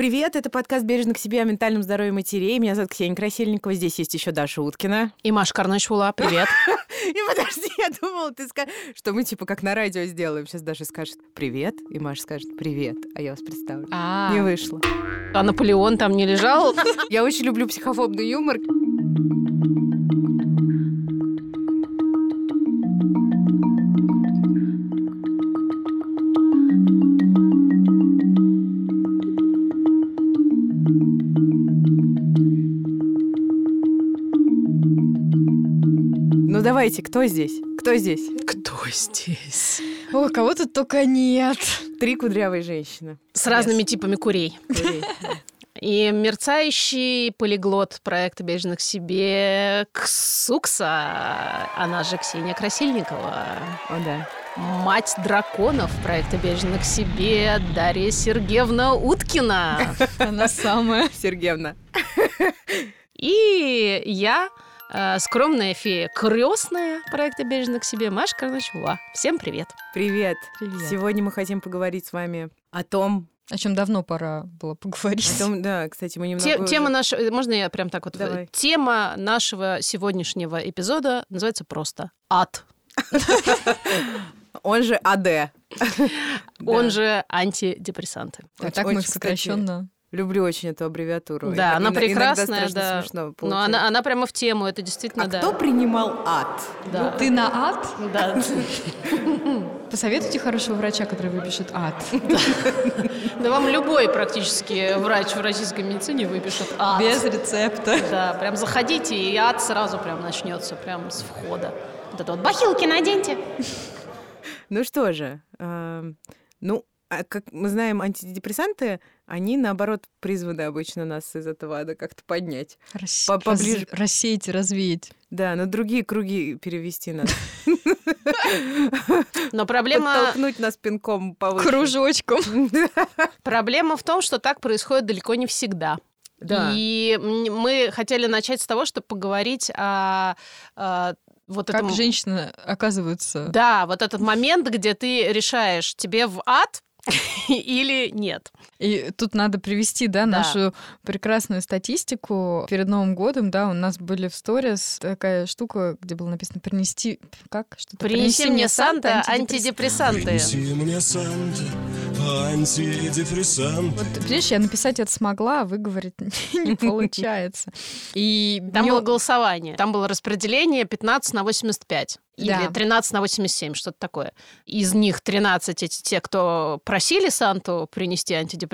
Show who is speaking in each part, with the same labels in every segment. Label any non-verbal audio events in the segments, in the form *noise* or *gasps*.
Speaker 1: Привет, это подкаст «Бережно к себе» о ментальном здоровье матерей. Меня зовут Ксения Красильникова, здесь есть еще Даша Уткина.
Speaker 2: И Маша Карначула, привет. *laughs*
Speaker 1: И подожди, я думала, ты скажешь, что мы типа как на радио сделаем. Сейчас Даша скажет «Привет», и Маша скажет «Привет», а я вас представлю.
Speaker 2: А,
Speaker 1: Не вышло.
Speaker 2: а Наполеон там не лежал? *laughs*
Speaker 1: Я очень люблю психофобный юмор. Ну давайте, кто здесь? Кто здесь?
Speaker 2: Кто здесь?
Speaker 3: О, кого тут только нет.
Speaker 1: Три кудрявые женщины.
Speaker 2: С разными типами курей.
Speaker 1: Курей.
Speaker 2: И мерцающий полиглот проекта «Бережно к себе» Ксукса, она же Ксения Красильникова.
Speaker 1: О, да.
Speaker 2: Мать драконов проекта «Бережно к себе» Дарья Сергеевна Уткина. *laughs*
Speaker 3: Она самая.
Speaker 1: Сергеевна.
Speaker 2: И я, скромная фея крестная проекта «Бережно к себе» Маша Карначула. Всем привет.
Speaker 1: Привет.
Speaker 3: Привет.
Speaker 1: Сегодня мы хотим поговорить с вами о том,
Speaker 3: О чем давно пора было поговорить.
Speaker 1: о том, да, кстати, мы немного...
Speaker 2: Те-
Speaker 1: уже-
Speaker 2: тема нашего... Можно я прям так вот...
Speaker 1: Давай.
Speaker 2: Тема нашего сегодняшнего эпизода называется просто «Ад». *laughs*
Speaker 1: Он же АД.
Speaker 2: Он же антидепрессанты.
Speaker 3: А так мы сокращенно.
Speaker 1: Люблю очень эту аббревиатуру.
Speaker 2: Да,
Speaker 1: Иногда-
Speaker 2: она
Speaker 1: иногда
Speaker 2: прекрасная, да.
Speaker 1: смешно
Speaker 2: Но она, она прямо в тему, это действительно,
Speaker 1: А
Speaker 2: да.
Speaker 1: кто принимал ад?
Speaker 2: Да.
Speaker 3: Ты на ад?
Speaker 2: Да. *laughs*
Speaker 3: Посоветуйте хорошего врача, который выпишет ад.
Speaker 2: да вам любой практически врач в российской медицине выпишет ад.
Speaker 3: Без рецепта.
Speaker 2: Да, прям заходите, и ад сразу прям начнется, прям с входа. Вот это вот бахилки наденьте.
Speaker 1: Ну что же, эм, ну, а как мы знаем, антидепрессанты, они, наоборот, призваны обычно нас из этого ада как-то поднять.
Speaker 3: Рас-
Speaker 1: По- поближе.
Speaker 3: раз- Рассеять, развеять.
Speaker 1: Да, на другие круги перевести нас. *laughs*
Speaker 2: Но проблема,
Speaker 1: Подтолкнуть нас пинком повыше.
Speaker 3: Кружочком. *laughs*
Speaker 2: проблема в том, что так происходит далеко не всегда.
Speaker 1: Да.
Speaker 2: И мы хотели начать с того, чтобы поговорить о, вот
Speaker 3: Как
Speaker 2: этом...
Speaker 3: женщины оказываются.
Speaker 2: Да, вот этот момент, где ты решаешь, тебе в ад *laughs* или нет.
Speaker 3: И тут надо привести, да,
Speaker 2: Да.
Speaker 3: нашу прекрасную статистику. Перед Новым годом, да, у нас были в сторис такая штука, где было написано «принести...» Как? Что-то
Speaker 2: Принеси мне Санта антидепрессанты.
Speaker 4: Принеси мне Санта антидепрессант.
Speaker 3: Вот, понимаешь, я написать это смогла, а выговорить *laughs* не *laughs* получается. И
Speaker 2: Там было голосование. Там было распределение 15 на 85. Или
Speaker 3: Да.
Speaker 2: 13 на 87, что-то такое. Из них 13 эти те, кто просили Санту принести антидепрессанты,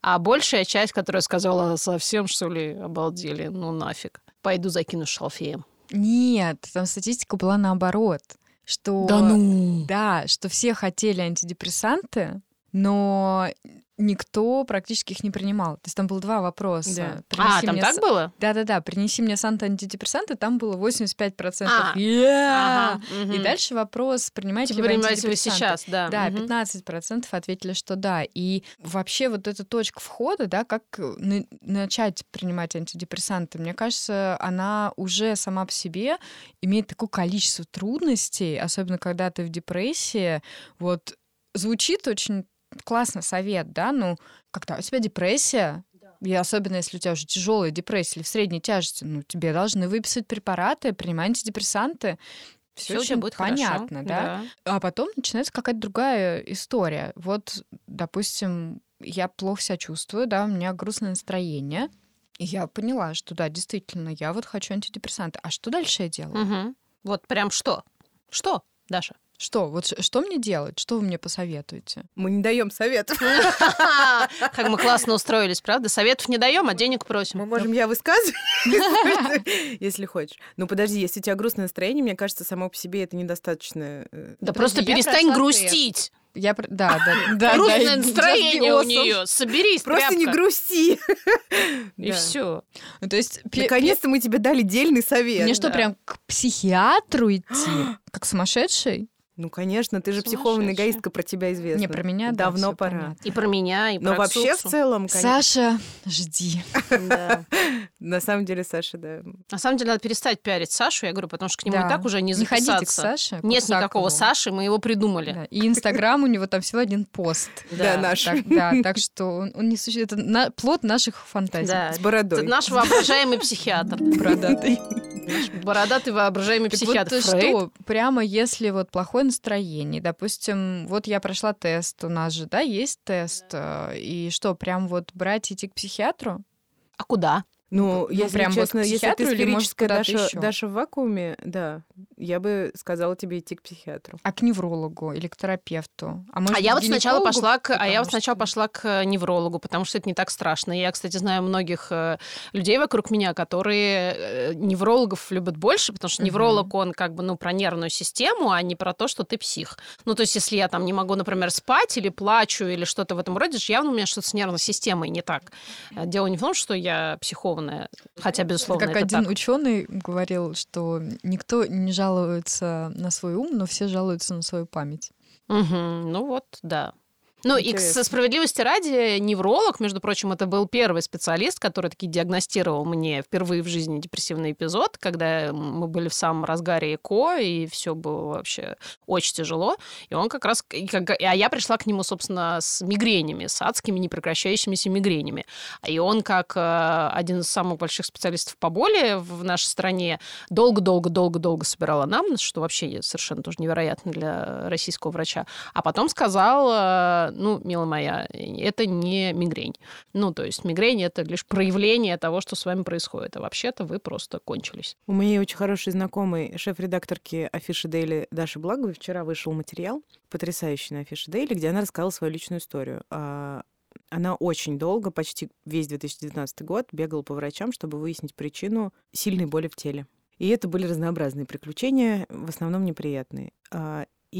Speaker 2: а большая часть, которая сказала, совсем что ли обалдели, ну нафиг. Пойду закину шалфеем.
Speaker 3: Нет, там статистика была наоборот. Что...
Speaker 2: ну!
Speaker 3: Да, что все хотели антидепрессанты, но никто практически их не принимал. То есть там было два вопроса.
Speaker 1: Да.
Speaker 3: Принеси
Speaker 2: А, там
Speaker 3: мне
Speaker 2: так
Speaker 3: с-
Speaker 2: было?
Speaker 3: Да-да-да, принеси мне Санта антидепрессанты, там было 85%.
Speaker 2: А.
Speaker 3: Yeah!
Speaker 2: Ага,
Speaker 3: И
Speaker 2: мгм.
Speaker 3: дальше вопрос, принимаете
Speaker 2: Типа
Speaker 3: ли вы
Speaker 2: принимаете вы сейчас, да.
Speaker 3: Да,
Speaker 2: мгм.
Speaker 3: 15% ответили, что да. И вообще вот эта точка входа, да, как на- начать принимать антидепрессанты, мне кажется, она уже сама по себе имеет такое количество трудностей, особенно когда ты в депрессии. Вот звучит очень классно совет, да, ну, когда у тебя депрессия, и особенно если у тебя уже тяжелая депрессия или в средней тяжести, ну, тебе должны выписать препараты, принимать антидепрессанты. Все
Speaker 2: тебя
Speaker 3: очень
Speaker 2: будет хорошо,
Speaker 3: понятно, да? А потом начинается какая-то другая история. Вот, допустим, я плохо себя чувствую, да, у меня грустное настроение. И я поняла, что да, действительно, я вот хочу антидепрессанты. А что дальше я делаю?
Speaker 2: Мгм. Вот прям что? Что, Даша?
Speaker 3: Что? Вот что мне делать? Что вы мне посоветуете?
Speaker 1: Мы не даем советов. *laughs*
Speaker 2: Как мы классно устроились, правда? Советов не даем, а денег просим.
Speaker 1: Мы можем я высказывать, *laughs* если хочешь. Ну подожди, если у тебя грустное настроение, мне кажется, само по себе это недостаточно. э,
Speaker 2: Да просто перестань грустить.
Speaker 3: Я... Да, *laughs* да, да.
Speaker 2: Грустное
Speaker 3: да,
Speaker 2: настроение у нее. Соберись,
Speaker 1: Просто не
Speaker 2: тряпка.
Speaker 1: грусти.
Speaker 2: И
Speaker 1: Да.
Speaker 2: все.
Speaker 3: Ну, то есть...
Speaker 1: Наконец-то мы тебе дали дельный совет.
Speaker 3: Мне что, прям к психиатру идти? *gasps* Как сумасшедший?
Speaker 1: Ну, конечно, ты же психованная
Speaker 2: Сумасшедшая.
Speaker 1: эгоистка, про тебя известно.
Speaker 3: Не, про меня, да,
Speaker 1: Давно пора.
Speaker 3: понятно.
Speaker 2: И про меня, и
Speaker 1: Но
Speaker 2: про
Speaker 1: вообще, в целом, конечно,
Speaker 3: Саша, жди. *laughs*
Speaker 2: Да.
Speaker 1: на самом деле, Саша, да.
Speaker 2: На самом деле, надо перестать пиарить Сашу, я говорю, потому что к нему и так уже не
Speaker 3: Не ходите к
Speaker 2: записаться.
Speaker 3: Саше.
Speaker 2: Нет никакого Саши, мы его придумали.
Speaker 3: И Инстаграм у него там всего один пост.
Speaker 1: Да, наш.
Speaker 3: Да, так что он, не существует. Это плод наших фантазий.
Speaker 1: С бородой.
Speaker 2: Это наш воображаемый психиатр.
Speaker 3: Бородатый.
Speaker 2: Бородатый воображаемый психиатр
Speaker 3: что, прямо если вот плохое настроение, допустим, вот я прошла тест, у нас же, да, есть тест, э, и что, прям вот брать идти к психиатру?
Speaker 2: А куда?
Speaker 1: Ну,
Speaker 3: Ну,
Speaker 1: если
Speaker 3: прям вот
Speaker 1: честно, если
Speaker 3: психиатру
Speaker 1: ты сферическая Даша? Даша в вакууме, да, я бы сказала тебе идти к психиатру.
Speaker 3: А к неврологу или к терапевту? А, может
Speaker 2: а я вот сначала пошла к, а я вот сначала
Speaker 3: что-
Speaker 2: пошла к неврологу, потому что это не так страшно. Я, кстати, знаю многих э, людей вокруг меня, которые э, неврологов любят больше, потому что невролог он как бы ну про нервную систему, а не про то, что ты псих. Ну то есть если я там не могу, например, спать или плачу или что-то в этом роде, явно у меня что-то с нервной системой не так. Э, Дело не в том, что я психованная, хотя безусловно
Speaker 3: как
Speaker 2: это
Speaker 3: один
Speaker 2: так.
Speaker 3: ученый говорил, что никто не жалуется на свой ум, но все жалуются на свою память.
Speaker 2: Мгм. Ну вот, да. Ну и к
Speaker 1: Интересно.
Speaker 2: справедливости ради, невролог, между прочим, это был первый специалист, который таки диагностировал мне впервые в жизни депрессивный эпизод, когда мы были в самом разгаре ЭКО, и все было вообще очень тяжело. И он как раз... и А я пришла к нему, собственно, с мигренями, с адскими непрекращающимися мигренями. И он, как э, один из самых больших специалистов по боли в нашей стране, долго-долго-долго-долго собирал анамнез, что вообще совершенно тоже невероятно для российского врача. А потом сказал, ну, милая моя, это не мигрень. Ну, то есть мигрень — это лишь проявление того, что с вами происходит. А вообще-то вы просто кончились.
Speaker 1: У моей очень хороший знакомый, шеф-редакторки Афиши Дейли Даши Благовой, вчера вышел материал, потрясающий на Афише Дейли, где она рассказала свою личную историю. А, Она очень долго, почти весь 2019 год, бегала по врачам, чтобы выяснить причину сильной боли в теле. И это были разнообразные приключения, в основном неприятные.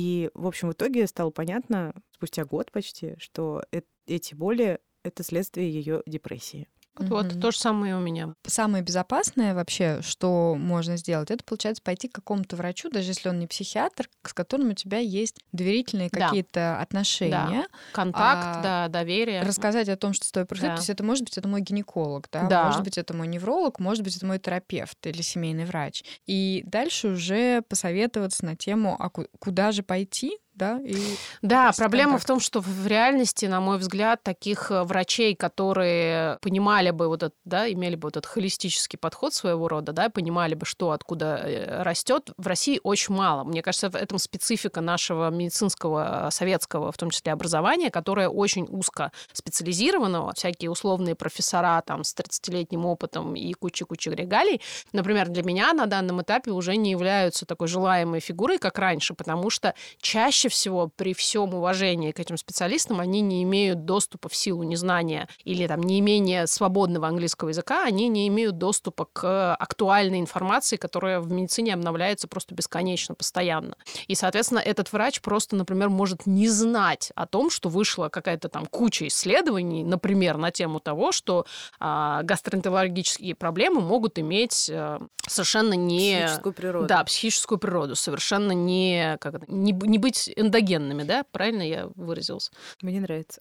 Speaker 1: И, в общем, в итоге стало понятно, спустя год почти, что эти боли — это следствие ее депрессии.
Speaker 2: Вот
Speaker 3: Мгм.
Speaker 2: то же самое и у меня.
Speaker 3: Самое безопасное вообще, что можно сделать, это, получается, пойти к какому-то врачу, даже если он не психиатр, с которым у тебя есть доверительные
Speaker 2: Да.
Speaker 3: какие-то отношения,
Speaker 2: Контакт,
Speaker 3: А,
Speaker 2: да, доверие.
Speaker 3: рассказать о том, что с тобой происходит.
Speaker 2: Да.
Speaker 3: То есть это может быть это мой гинеколог, да?
Speaker 2: Да.
Speaker 3: может быть это мой невролог, может быть это мой терапевт или семейный врач. И дальше уже посоветоваться на тему, а ку- куда же пойти, да? И
Speaker 2: Да, проблема
Speaker 3: контакт.
Speaker 2: в том, что в реальности, на мой взгляд, таких э, врачей, которые понимали бы вот это, да, имели бы вот этот холистический подход своего рода, да, понимали бы, что откуда растет, в России очень мало. Мне кажется, в этом специфика нашего медицинского, э, советского, в том числе образования, которое очень узко специализировано, всякие условные профессора там с 30-летним опытом и куча-куча регалий, например, для меня на данном этапе уже не являются такой желаемой фигурой, как раньше, потому что чаще всего при всем уважении к этим специалистам они не имеют доступа в силу незнания или там неимения свободного английского языка, они не имеют доступа к актуальной информации, которая в медицине обновляется просто бесконечно, постоянно. И, соответственно, этот врач просто, например, может не знать о том, что вышла какая-то там куча исследований, например, на тему того, что а, гастроэнтерологические проблемы могут иметь а, совершенно не...
Speaker 1: Психическую природу.
Speaker 2: Да, психическую природу, совершенно не, как не, не быть эндогенными, да? Правильно я выразился?
Speaker 1: Мне нравится.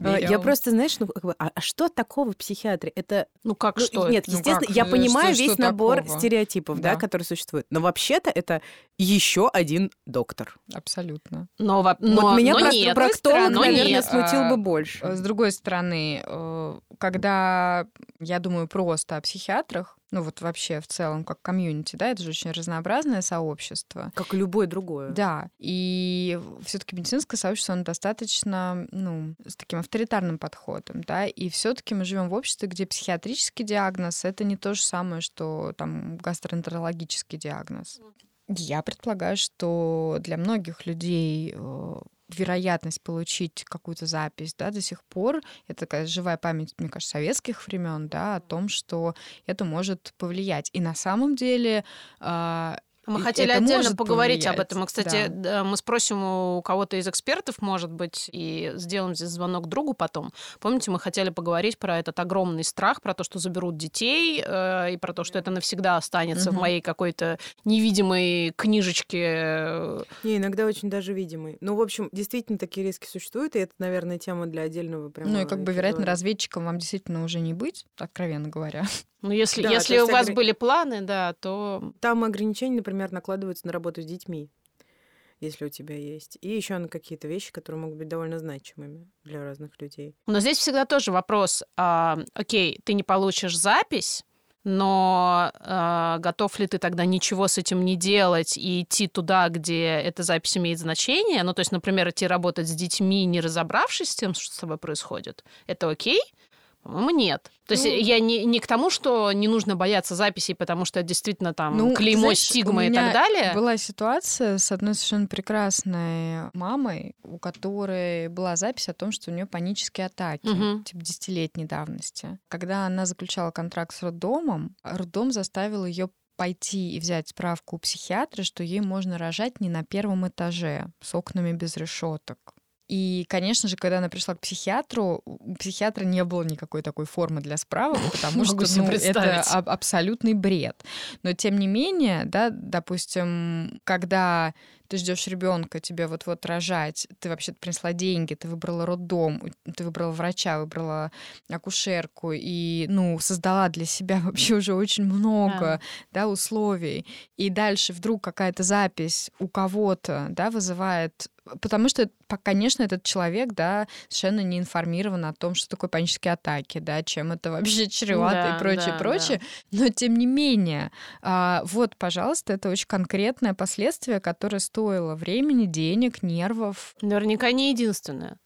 Speaker 1: А, *laughs* Я просто, знаешь, ну, как бы, а а что такого в психиатре? Это
Speaker 2: Ну как
Speaker 1: Ну,
Speaker 2: что?
Speaker 1: Нет,
Speaker 3: Ну
Speaker 1: естественно, я
Speaker 3: Э,
Speaker 1: понимаю весь набор стереотипов, да. Которые существуют. Но вообще-то это еще один доктор.
Speaker 3: абсолютно.
Speaker 2: Но, во- но,
Speaker 1: вот меня
Speaker 2: но
Speaker 1: про-
Speaker 2: нет,
Speaker 1: проктолог,
Speaker 2: но
Speaker 1: наверное,
Speaker 2: нет.
Speaker 1: смутил
Speaker 3: А,
Speaker 1: бы больше.
Speaker 3: С другой стороны, э, когда я думаю просто о психиатрах, ну вот вообще в целом как комьюнити, да, это же очень разнообразное сообщество.
Speaker 1: Как и любое другое.
Speaker 3: Да, и все-таки медицинское сообщество, оно достаточно, ну, с таким авторитарным подходом, да, и все-таки мы живем в обществе, где психиатрический диагноз это не то же самое, что там гастроэнтерологический диагноз. Я предполагаю, что для многих людей э, вероятность получить какую-то запись, да, до сих пор, это такая живая память, мне кажется, советских времен, да, о том, что это может повлиять. И на самом деле а,
Speaker 2: Мы
Speaker 3: И
Speaker 2: хотели
Speaker 3: это
Speaker 2: отдельно поговорить об
Speaker 3: повлиять,
Speaker 2: этом. Мы, кстати,
Speaker 3: да.
Speaker 2: мы спросим у кого-то из экспертов, может быть, и сделаем здесь звонок другу потом. Помните, мы хотели поговорить про этот огромный страх, про то, что заберут детей, э, и про то, что это навсегда останется в
Speaker 3: Мгм.
Speaker 2: моей какой-то невидимой книжечке.
Speaker 1: Не, иногда очень даже видимый. Ну, в общем, действительно такие риски существуют, и это, наверное, тема для отдельного прямо
Speaker 3: Ну и как бы, вероятно, разведчиком вам действительно уже не быть, откровенно говоря.
Speaker 2: Ну, если,
Speaker 1: Да,
Speaker 2: если у вас
Speaker 1: огр-
Speaker 2: были планы, да, то
Speaker 1: Там ограничения, например, накладываются на работу с детьми, если у тебя есть. И еще на какие-то вещи, которые могут быть довольно значимыми для разных людей.
Speaker 2: Но здесь всегда тоже вопрос, а, окей, ты не получишь запись, но а, готов ли ты тогда ничего с этим не делать и идти туда, где эта запись имеет значение? Ну, то есть, например, идти работать с детьми, не разобравшись с тем, что с тобой происходит. Это окей? По-моему, нет. То есть
Speaker 1: Ну-
Speaker 2: я не, не к тому, что не нужно бояться записей, потому что действительно там
Speaker 3: Ну,
Speaker 2: клеймо,
Speaker 3: знаешь,
Speaker 2: стигма и так далее.
Speaker 3: Была ситуация с одной совершенно прекрасной мамой, у которой была запись о том, что у нее панические атаки,
Speaker 2: Мгм.
Speaker 3: типа десятилетней давности. Когда она заключала контракт с роддомом, роддом заставил ее пойти и взять справку у психиатра, что ей можно рожать не на первом этаже с окнами без решеток. И, конечно же, когда она пришла к психиатру, у психиатра не было никакой такой формы для справок, потому что ну, это аб- абсолютный бред. Но тем не менее, да, допустим, когда ты ждешь ребенка, тебе вот-вот рожать, ты вообще принесла деньги, ты выбрала роддом, ты выбрала врача, выбрала акушерку и, ну, создала для себя *laughs* вообще уже очень много, да, условий. И дальше вдруг какая-то запись у кого-то, да, вызывает Потому что, конечно, этот человек, да, совершенно не информирован о том, что такое панические атаки, да, чем это вообще чревато
Speaker 2: Да,
Speaker 3: и прочее,
Speaker 2: да,
Speaker 3: прочее. Но тем не менее, а, вот, пожалуйста, это очень конкретное последствие, которое стоило времени, денег, нервов.
Speaker 2: Наверняка не единственное.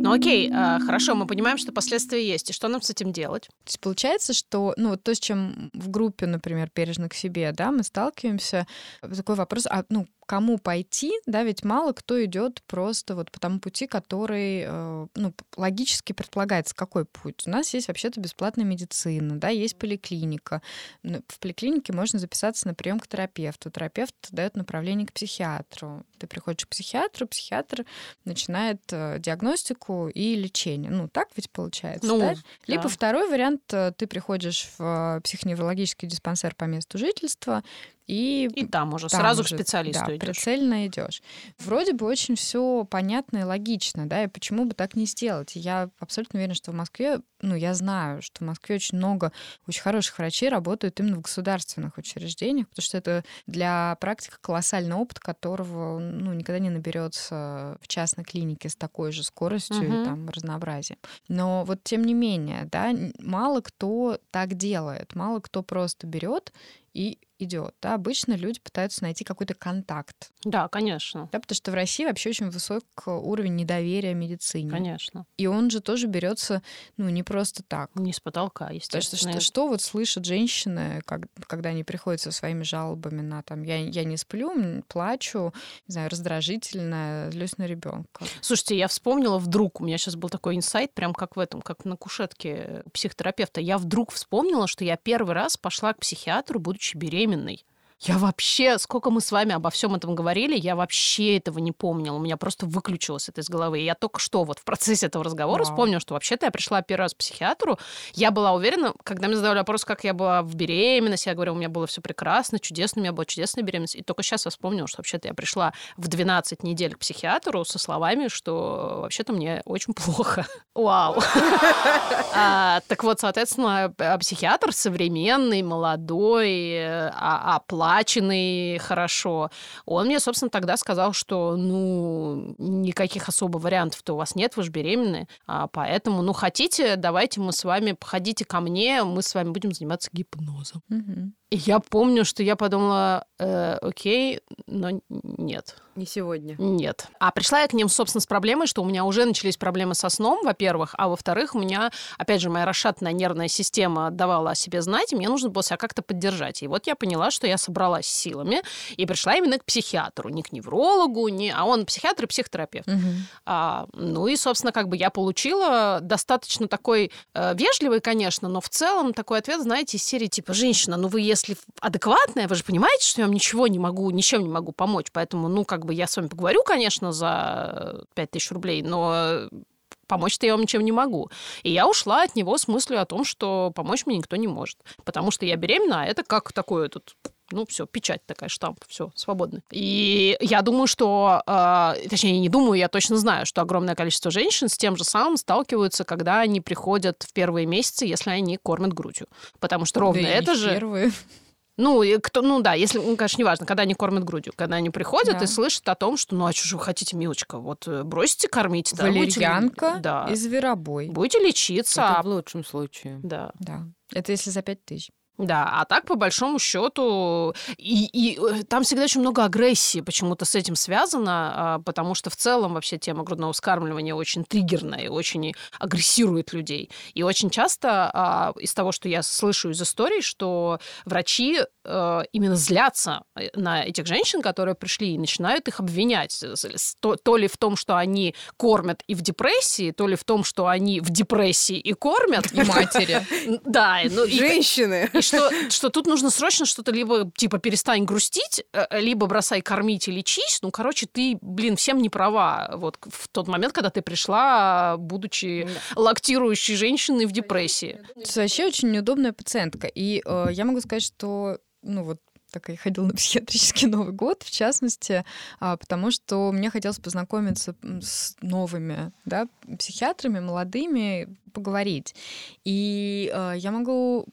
Speaker 2: Ну окей, а, хорошо, мы понимаем, что последствия есть. И что нам с этим делать?
Speaker 3: То есть получается, что, ну, то, с чем в группе, например, бережно к себе, да, мы сталкиваемся, такой вопрос, а, ну, кому пойти, да, ведь мало кто идет просто вот по тому пути, который, э, ну, логически предполагается, какой путь. У нас есть вообще-то бесплатная медицина, да, есть поликлиника. Ну, В поликлинике можно записаться на прием к терапевту. Терапевт дает направление к психиатру. Ты приходишь к психиатру, психиатр начинает э, диагностику и лечение. Ну, так ведь получается,
Speaker 2: Ну,
Speaker 3: да? Либо
Speaker 2: да.
Speaker 3: второй вариант, э, ты приходишь в психоневрологический диспансер по месту жительства и,
Speaker 2: И там уже
Speaker 3: там
Speaker 2: сразу к
Speaker 3: уже,
Speaker 2: специалисту
Speaker 3: да,
Speaker 2: идешь.
Speaker 3: прицельно идешь. Вроде бы очень все понятно и логично, да, и почему бы так не сделать? Я абсолютно уверена, что в Москве, ну, я знаю, что в Москве очень много очень хороших врачей работают именно в государственных учреждениях, потому что это для практика колоссальный опыт, которого, ну, никогда не наберется в частной клинике с такой же скоростью
Speaker 2: Мгм.
Speaker 3: и там разнообразием. Но вот тем не менее, да, мало кто так делает, мало кто просто берет и идет. Да? Обычно люди пытаются найти какой-то контакт.
Speaker 2: Да, конечно.
Speaker 3: Да, потому что в России вообще очень высок уровень недоверия медицине.
Speaker 2: Конечно.
Speaker 3: И он же тоже берется, ну, не просто так.
Speaker 2: Не с потолка,
Speaker 3: То есть что,
Speaker 2: естественно.
Speaker 3: что вот слышат женщины, как- когда они приходят со своими жалобами на там я, я не сплю, плачу, не знаю, раздражительно, злюсь на ребенка.
Speaker 2: Слушайте, я вспомнила вдруг, у меня сейчас был такой инсайт, прям как в этом, как на кушетке психотерапевта. Я вдруг вспомнила, что я первый раз пошла к психиатру, будучи беременной. Я вообще, сколько мы с вами обо всем этом говорили, я вообще этого не помнила. У меня просто выключилось это из головы. И я только что вот в процессе этого разговора
Speaker 3: Вау.
Speaker 2: вспомнила, что вообще-то я пришла первый раз к психиатру. Я была уверена, когда мне задавали вопрос, как я была в беременности, я говорю, у меня было все прекрасно, чудесно, у меня была чудесная беременность. И только сейчас я вспомнила, что вообще-то я пришла в 12 недель к психиатру со словами, что вообще-то мне очень плохо. *laughs* Вау. *laughs* А, Так вот, соответственно, психиатр современный, молодой, а- оплаченный хорошо. Он мне, собственно, тогда сказал, что, ну, никаких особо вариантов-то у вас нет, вы же беременны, а поэтому, ну, хотите, давайте мы с вами, походите ко мне, мы с вами будем заниматься гипнозом.
Speaker 3: Мгм.
Speaker 2: И я помню, что я подумала, э, окей, но нет.
Speaker 1: Не сегодня.
Speaker 2: Нет. А пришла я к ним, собственно, с проблемой, что у меня уже начались проблемы со сном, во-первых, а во-вторых, у меня, опять же, моя расшатанная нервная система давала о себе знать, и мне нужно было себя как-то поддержать. И вот я поняла, что я собралась силами и пришла именно к психиатру, не к неврологу, не... а он психиатр и психотерапевт.
Speaker 3: Мгм.
Speaker 2: А, ну и, собственно, как бы я получила достаточно такой э, вежливый, конечно, но в целом такой ответ, знаете, из серии типа «Женщина, ну вы если адекватная, вы же понимаете, что я вам ничего не могу, ничем не могу помочь, поэтому, ну, как бы я с вами поговорю, конечно, за 5000 рублей, но помочь-то я вам ничем не могу. И я ушла от него с мыслью о том, что помочь мне никто не может. Потому что я беременна, а это как такой этот ну, все, печать такая, штамп, все, свободно. И я думаю, что, э, точнее, не думаю, я точно знаю, что огромное количество женщин с тем же самым сталкиваются, когда они приходят в первые месяцы, если они кормят грудью. Потому что ровно
Speaker 3: Да
Speaker 2: это же...
Speaker 3: Первые.
Speaker 2: Ну, и кто, ну да, если, ну, конечно, неважно, когда они кормят грудью, когда они приходят
Speaker 3: Да.
Speaker 2: и слышат о том, что, ну, а что же вы хотите, милочка, вот э, бросите кормить, да, будете
Speaker 3: Валерьянка
Speaker 2: да,
Speaker 3: и зверобой.
Speaker 2: будете лечиться,
Speaker 1: Это
Speaker 2: а-
Speaker 1: в лучшем случае.
Speaker 2: да.
Speaker 3: Да. Это если за пять тысяч.
Speaker 2: Да, а так, по большому счету, и, и, э, там всегда очень много агрессии почему-то с этим связано, а, потому что в целом вообще тема грудного вскармливания очень триггерная и очень агрессирует людей. И очень часто а, из того, что я слышу из историй, что врачи э, именно злятся э, на этих женщин, которые пришли, и начинают их обвинять. То, то ли в том, что они кормят и в депрессии, то ли в том, что они в депрессии и кормят.
Speaker 3: И *laughs* матери.
Speaker 2: Да, ну
Speaker 1: Женщины!
Speaker 2: И что, что тут нужно срочно что-то либо типа перестань грустить, э, либо бросай кормить и лечись. Ну, короче, ты, блин, всем не права. Вот в тот момент, когда ты пришла, будучи лактирующей женщиной в депрессии.
Speaker 3: Это вообще очень неудобная пациентка. И э, я могу сказать, что, ну вот, так я ходила на психиатрический Новый год, в частности, а, потому что мне хотелось познакомиться с новыми да, психиатрами, молодыми, поговорить. И э, я могу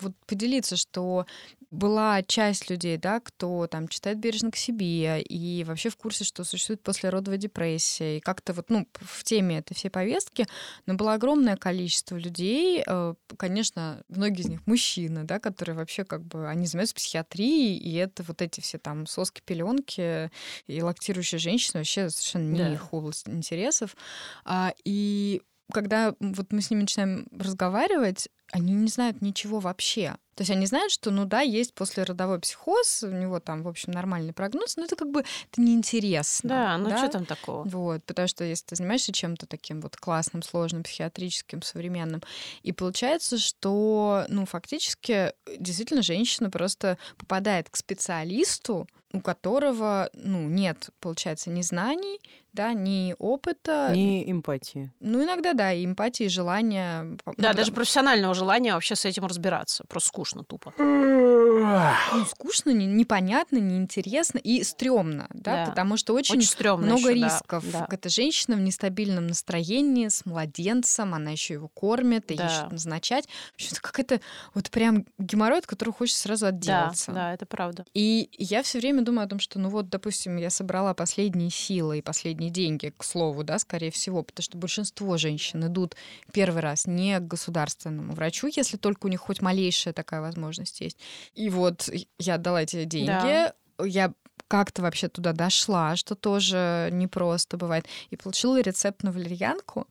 Speaker 3: вот поделиться, что была часть людей, да, кто там читает бережно к себе и вообще в курсе, что существует послеродовая депрессия, и как-то вот, ну, в теме этой всей повестки, но было огромное количество людей, э, конечно, многие из них мужчины, да, которые вообще как бы, они занимаются психиатрией, и это вот эти все там соски, пеленки и лактирующие женщины вообще совершенно не
Speaker 2: Да.
Speaker 3: их область интересов. А, и когда вот мы с ними начинаем разговаривать, они не знают ничего вообще. То есть они знают, что, ну да, есть послеродовой психоз, у него там, в общем, нормальный прогноз, но это как бы это неинтересно.
Speaker 2: Да, ну что там такого?
Speaker 3: Вот, потому что если ты занимаешься чем-то таким вот классным, сложным, психиатрическим, современным, и получается, что, ну, фактически, действительно, женщина просто попадает к специалисту, у которого, ну, нет, получается, ни знаний, да, ни опыта,
Speaker 1: Не эмпатии.
Speaker 3: ну, иногда, да, и эмпатии, и желания.
Speaker 2: Да,
Speaker 3: ну,
Speaker 2: даже профессионального желания вообще с этим разбираться. Просто скучно, тупо.
Speaker 3: ну, скучно, не- непонятно, неинтересно и стрёмно, да,
Speaker 2: Да.
Speaker 3: потому что очень,
Speaker 2: Очень стрёмно
Speaker 3: много
Speaker 2: да,
Speaker 3: рисков.
Speaker 2: да.
Speaker 3: Это женщина в нестабильном настроении, с младенцем, она еще его кормит, и
Speaker 2: Да.
Speaker 3: ищет назначать. В общем, это какая-то вот прям геморрой, от которого хочется сразу
Speaker 2: Да,
Speaker 3: отделаться.
Speaker 2: да, это правда.
Speaker 3: И я все время думаю о том, что, ну вот, допустим, я собрала последние силы и последние деньги, к слову, да, скорее всего, потому что большинство женщин идут первый раз не к государственному врачу, если только у них хоть малейшая такая возможность есть. И вот я отдала эти деньги,
Speaker 2: Да.
Speaker 3: я как-то вообще туда дошла, что тоже непросто бывает, и получила рецепт на валерьянку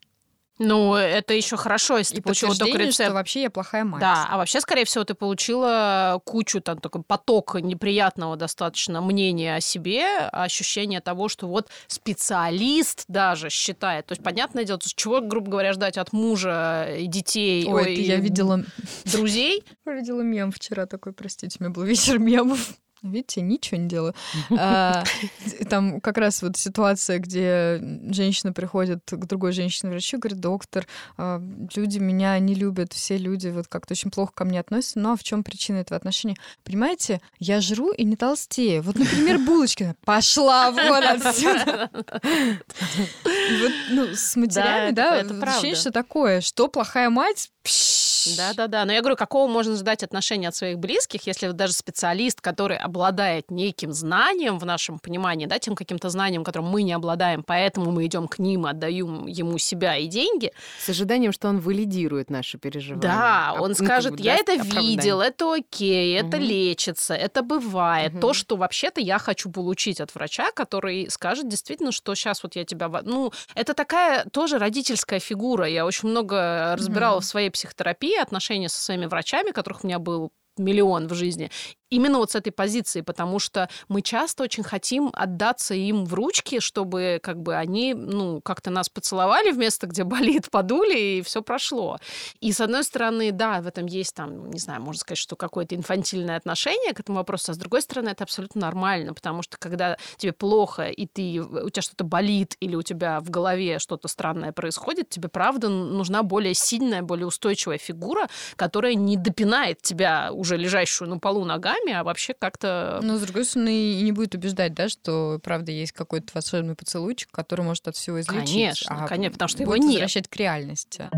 Speaker 2: Ну, это еще хорошо, если
Speaker 3: и
Speaker 2: ты получила только рецепт.
Speaker 3: что вообще я плохая мать.
Speaker 2: Да, а вообще, скорее всего, ты получила кучу, там, такой поток неприятного достаточно мнения о себе, ощущение того, что вот специалист даже считает. То есть, понятное дело, чего, грубо говоря, ждать от мужа и детей,
Speaker 3: Ой, это я
Speaker 2: и
Speaker 3: видела
Speaker 2: друзей. *laughs*
Speaker 3: Я видела мем вчера такой, простите, у меня был вечер мемов. Видите, ничего не делаю. А, *laughs* Там как раз вот ситуация, где женщина приходит к другой женщине-врачу, говорит, доктор, а, люди меня не любят, все люди вот как-то очень плохо ко мне относятся. Ну а в чем причина этого отношения? Понимаете, я жру и не толстею. Вот, например, булочки. *laughs* Пошла вон отсюда. *laughs* Вот, ну, с матерями,
Speaker 2: это-
Speaker 3: да,
Speaker 2: это
Speaker 3: ощущение, что такое, что плохая мать, Пш,
Speaker 2: Да-да-да. Но я говорю, какого можно ждать отношения от своих близких, если даже специалист, который обладает неким знанием в нашем понимании, да, тем каким-то знанием, которым мы не обладаем, поэтому мы идем к ним, отдаем ему себя и деньги.
Speaker 1: С ожиданием, что он валидирует наши переживания.
Speaker 2: Да, он ну, скажет, я это оправдание. видел, это окей, это угу. лечится, это бывает. Угу. То, что вообще-то я хочу получить от врача, который скажет действительно, что сейчас вот я тебя... Ну, это такая тоже родительская фигура. Я очень много разбирала угу. в своей психотерапии отношения со своими врачами, которых у меня был миллион в жизни именно вот с этой позиции, потому что мы часто очень хотим отдаться им в ручки, чтобы как бы они, ну, как-то нас поцеловали в место, где *laughs* болит, подули, и все прошло. И с одной стороны, да, в этом есть там, не знаю, можно сказать, что какое-то инфантильное отношение к этому вопросу, а с другой стороны, это абсолютно нормально, потому что когда тебе плохо, и ты, у тебя что-то болит, или у тебя в голове что-то странное происходит, тебе, правда, нужна более сильная, более устойчивая фигура, которая не допинает тебя, уже лежащую на полу ногами, словами, а вообще как-то...
Speaker 3: Но, с другой стороны, и не будет убеждать, да, что, правда, есть какой-то волшебный поцелуйчик, который может от всего излечить.
Speaker 2: Конечно,
Speaker 3: а
Speaker 2: конечно, потому что его нет.
Speaker 3: возвращать к реальности.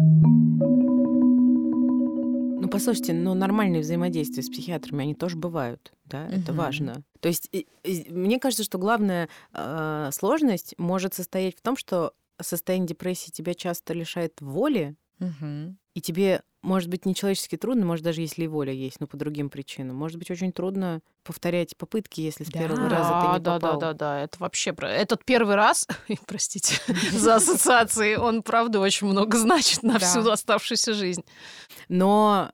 Speaker 1: Ну, послушайте, но нормальные взаимодействия с психиатрами, они тоже бывают, да, это угу. важно. То есть и, и, мне кажется, что главная э, сложность может состоять в том, что состояние депрессии тебя часто лишает воли, угу. И тебе может быть, нечеловечески трудно, может, даже если и воля есть, но по другим причинам. Может быть, очень трудно повторять попытки, если с да. первого раза ты не
Speaker 2: да,
Speaker 1: попал.
Speaker 2: Да, да, да, это вообще... Этот первый раз, *laughs* простите *laughs* за ассоциации, он, правда, очень много значит на всю оставшуюся жизнь.
Speaker 1: Но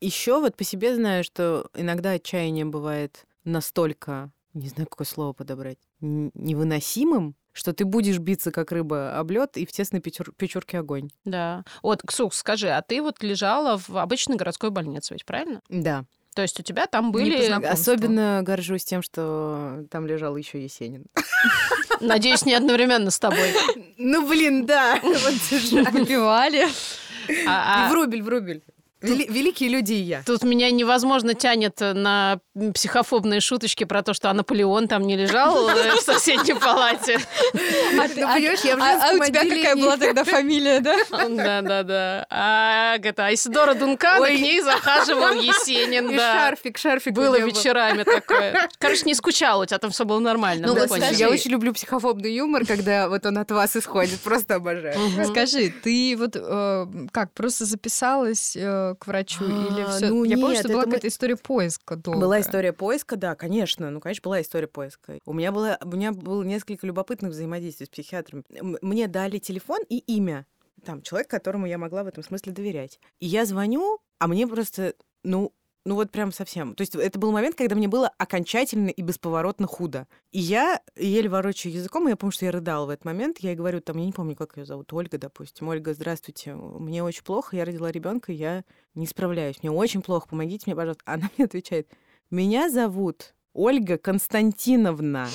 Speaker 1: еще вот по себе знаю, что иногда отчаяние бывает настолько, не знаю, какое слово подобрать, невыносимым, что ты будешь биться как рыба об лед и в тесной печур... печурке огонь.
Speaker 2: Да. Вот, Ксух, скажи, а ты вот лежала в обычной городской больнице, ведь правильно?
Speaker 1: Да.
Speaker 2: То есть у тебя там были...
Speaker 1: Особенно горжусь тем, что там лежал еще Есенин. *laughs*
Speaker 2: Надеюсь, не одновременно с тобой.
Speaker 1: Ну, блин, да. *laughs*
Speaker 3: Выпивали.
Speaker 1: А, а... В рубль, в рубль. Вели- великие люди и я.
Speaker 2: Тут меня невозможно тянет на психофобные шуточки про то, что а Наполеон там не лежал в соседней палате.
Speaker 3: А, ты, а, а, а у тебя какая была тогда фамилия, да?
Speaker 2: Да, да, да. А это Айсидора Дункан, к ней захаживал Есенин. И
Speaker 1: шарфик, шарфик.
Speaker 2: Было вечерами такое. Короче, не скучал, у тебя там все было нормально.
Speaker 1: Ну, я очень люблю психофобный юмор, когда вот он от вас исходит. Просто обожаю.
Speaker 3: Скажи, ты вот э, как, просто записалась э, к врачу или а, все? Ну, Я помню, что была какая-то история поиска долго.
Speaker 1: Была история поиска, да, конечно. Ну, конечно, была история поиска. У меня было, у меня было несколько любопытных взаимодействий с психиатром. Мне дали телефон и имя там человек, которому я могла в этом смысле доверять. И я звоню, а мне просто, ну, ну вот прям совсем. То есть это был момент, когда мне было окончательно и бесповоротно худо. И я еле ворочаю языком, и я помню, что я рыдала в этот момент. Я ей говорю, там, я не помню, как ее зовут, Ольга, допустим. Ольга, здравствуйте, мне очень плохо, я родила ребенка, я не справляюсь, мне очень плохо, помогите мне, пожалуйста. Она мне отвечает, меня зовут Ольга Константиновна.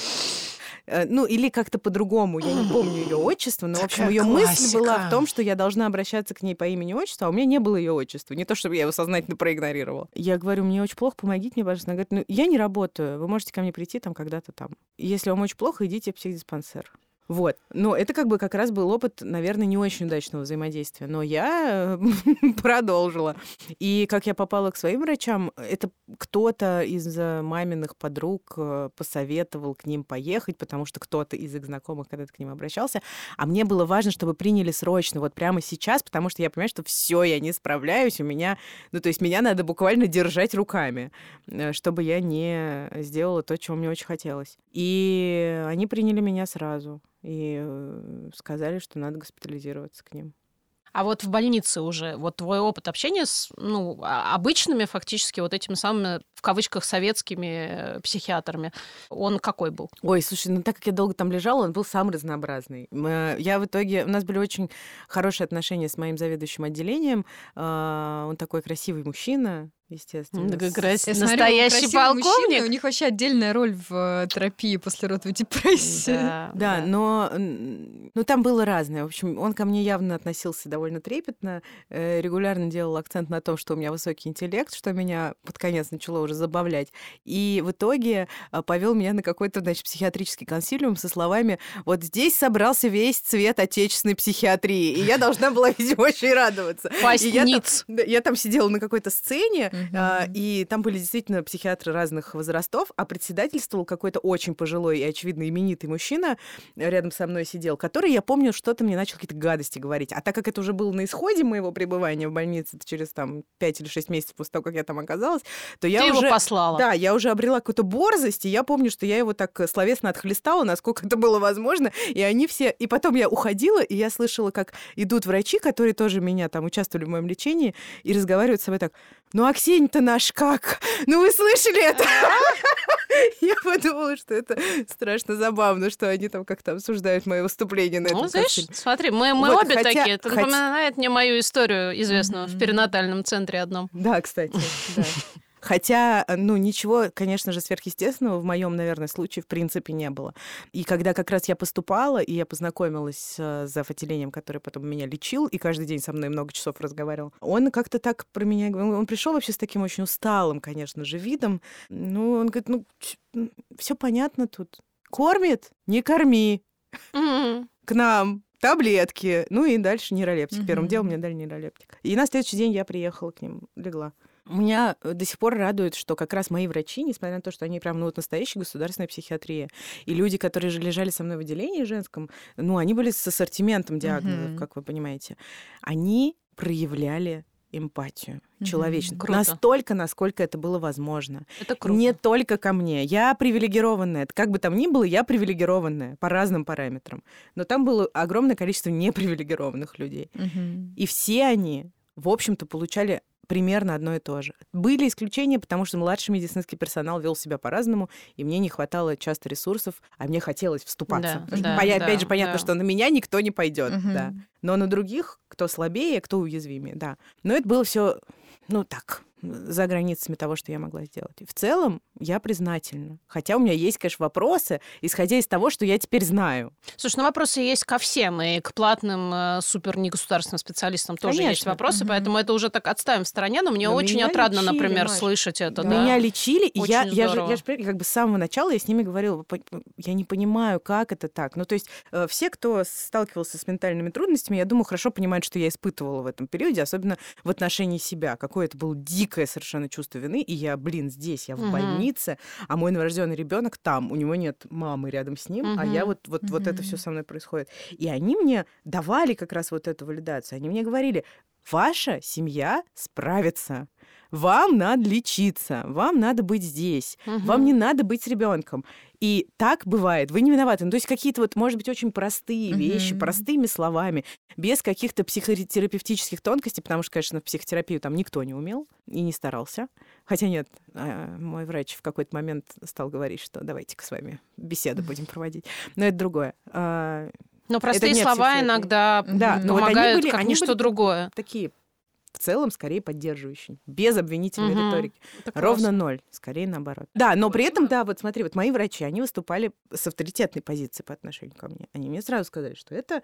Speaker 1: Э, ну, или как-то по-другому, я не помню ее отчество, но, в общем, ее мысль была в том, что я должна обращаться к ней по имени-отчеству, а у меня не было ее отчества. Не то, чтобы я его сознательно проигнорировала. Я говорю, мне очень плохо, помогите мне, пожалуйста. Она говорит, ну, я не работаю, вы можете ко мне прийти там когда-то там. Если вам очень плохо, идите в психдиспансер. Вот. Но это как бы как раз был опыт, наверное, не очень удачного взаимодействия. Но я *laughs* продолжила. И как я попала к своим врачам, это кто-то из маминых подруг э, посоветовал к ним поехать, потому что кто-то из их знакомых когда-то к ним обращался. А мне было важно, чтобы приняли срочно, вот прямо сейчас, потому что я понимаю, что все, я не справляюсь, у меня, ну то есть меня надо буквально держать руками, э, чтобы я не сделала то, чего мне очень хотелось. И они приняли меня сразу и э, сказали, что надо госпитализироваться к ним.
Speaker 2: А вот в больнице уже, вот твой опыт общения с ну, а, обычными фактически вот этими самыми, в кавычках, советскими э, психиатрами, он какой был?
Speaker 1: Ой, слушай, ну так как я долго там лежала, он был самый разнообразный. Я в итоге... У нас были очень хорошие отношения с моим заведующим отделением. А, он такой красивый мужчина, естественно.
Speaker 2: Да, как раз
Speaker 3: Я смотрю,
Speaker 2: настоящий
Speaker 3: мужчины,
Speaker 2: полковник.
Speaker 3: у них вообще отдельная роль в э, терапии послеродовой депрессии.
Speaker 2: Да,
Speaker 1: Да, но м, ну, там было разное. В общем, он ко мне явно относился довольно трепетно, э, регулярно делал акцент на том, что у меня высокий интеллект, что меня под конец начало уже забавлять. И в итоге повел меня на какой-то, значит, психиатрический консилиум со словами «Вот здесь собрался весь цвет отечественной психиатрии». И я должна была, *laughs* видимо, очень радоваться.
Speaker 2: Пасть
Speaker 1: я там-. Да, я там сидела на какой-то сцене, А, и там были действительно психиатры разных возрастов, а председательствовал какой-то очень пожилой и, очевидно, именитый мужчина э, рядом со мной сидел, который, я помню, что-то мне начал какие-то гадости говорить. А так как это уже было на исходе моего пребывания в больнице через там 5 или 6 месяцев после того, как я там оказалась, то я
Speaker 2: Ты
Speaker 1: уже...
Speaker 2: его послала.
Speaker 1: Да, я уже обрела какую-то борзость, и я помню, что я его так словесно отхлестала, насколько это было возможно, и они все... И потом я уходила, и я слышала, как идут врачи, которые тоже меня там участвовали в моем лечении, и разговаривают с собой так, ну, а Ксения-то наш как? Ну, вы слышали это? *laughs* Я подумала, что это страшно забавно, что они там как-то обсуждают мое выступление на
Speaker 2: Ну,
Speaker 1: этом
Speaker 2: знаешь,
Speaker 1: консилиуме.
Speaker 2: смотри, мы, мы
Speaker 1: Вот,
Speaker 2: обе
Speaker 1: хотя-
Speaker 2: такие. Это
Speaker 1: хотя-
Speaker 2: напоминает мне мою историю известную в
Speaker 3: Мгм.
Speaker 2: перинатальном центре одном.
Speaker 1: Да, кстати, да. *laughs* Хотя, ну, ничего, конечно же, сверхъестественного в моем, наверное, случае в принципе не было. И когда как раз я поступала, и я познакомилась э, с отделением, который потом меня лечил, и каждый день со мной много часов разговаривал, он как-то так про меня... говорил. Он пришел вообще с таким очень усталым, конечно же, видом. Ну, он говорит, ну, все понятно тут. Кормит? Не корми. К нам. Таблетки. Ну и дальше нейролептик. Первым
Speaker 3: Мгм.
Speaker 1: делом мне дали нейролептик. И на следующий день я приехала к ним, легла. Меня э, до сих пор радует, что как раз мои врачи, несмотря на то, что они прям ну, вот настоящая государственная психиатрия, и люди, которые же лежали со мной в отделении женском, ну, они были с ассортиментом диагнозов,
Speaker 3: Мгм.
Speaker 1: как вы понимаете, они проявляли эмпатию, человечность.
Speaker 2: Круто.
Speaker 1: Настолько, насколько это было возможно.
Speaker 2: Это круто.
Speaker 1: Не только ко мне. Я привилегированная. Как бы там ни было, я привилегированная по разным параметрам. Но там было огромное количество непривилегированных людей.
Speaker 3: Мгм.
Speaker 1: И все они, в общем-то, получали примерно одно и то же. Были исключения, потому что младший медицинский персонал вел себя по-разному, и мне не хватало часто ресурсов, а мне хотелось вступаться.
Speaker 2: Да, да,
Speaker 1: поня-
Speaker 2: да,
Speaker 1: опять же, понятно,
Speaker 2: да.
Speaker 1: что на меня никто не пойдет,
Speaker 3: Мгм.
Speaker 1: да. Но на других, кто слабее, кто уязвимее, да. Но это было все, ну так, за границами того, что я могла сделать. И в целом я признательна. Хотя у меня есть, конечно, вопросы, исходя из того, что я теперь знаю.
Speaker 2: Слушай, ну вопросы есть ко всем, и к платным э, супер негосударственным специалистам тоже есть
Speaker 1: Конечно.
Speaker 2: вопросы,
Speaker 3: Мгм.
Speaker 2: поэтому это уже так отставим в стороне, но мне
Speaker 1: Но
Speaker 2: очень отрадно,
Speaker 1: лечили,
Speaker 2: например,
Speaker 1: Маш.
Speaker 2: слышать это, да.
Speaker 1: Меня лечили, и я, я, же, я же как бы с самого начала я с ними говорила, «По- я не понимаю, как это так. Ну, то есть э, все, кто сталкивался с ментальными трудностями, я думаю, хорошо понимают, что я испытывала в этом периоде, особенно в отношении себя. Какое это было дикое совершенно чувство вины, и я, блин, здесь, я в
Speaker 2: Мгм.
Speaker 1: больнице, а мой новорожденный ребенок там, у него нет мамы рядом с ним, а я вот, вот, вот это все со мной происходит. И они мне давали как раз вот эту валидацию. Они мне говорили, ваша семья справится. Вам надо лечиться, вам надо быть здесь, вам
Speaker 2: Мгм.
Speaker 1: не надо быть с ребенком. И так бывает, вы не виноваты. Ну, то есть какие-то вот, может быть, очень простые вещи,
Speaker 3: Мгм.
Speaker 1: простыми словами, без каких-то психотерапевтических тонкостей, потому что, конечно, в психотерапию там никто не умел и не старался. Хотя нет, а, мой врач в какой-то момент стал говорить, что давайте-ка с вами беседу будем *laughs* проводить. Но это другое. А,
Speaker 2: Но простые слова иногда
Speaker 1: Да,
Speaker 3: Мгм.
Speaker 1: но вот они
Speaker 2: помогают
Speaker 1: были-
Speaker 2: как
Speaker 1: они
Speaker 2: ничто
Speaker 1: были
Speaker 2: другое.
Speaker 1: такие в целом скорее поддерживающие, без обвинительной
Speaker 2: Мгм.
Speaker 1: риторики.
Speaker 2: Это
Speaker 1: Ровно
Speaker 2: классно.
Speaker 1: ноль, скорее наоборот. Да, но при этом, да, вот смотри, вот мои врачи, они выступали с авторитетной позиции по отношению ко мне. Они мне сразу сказали, что это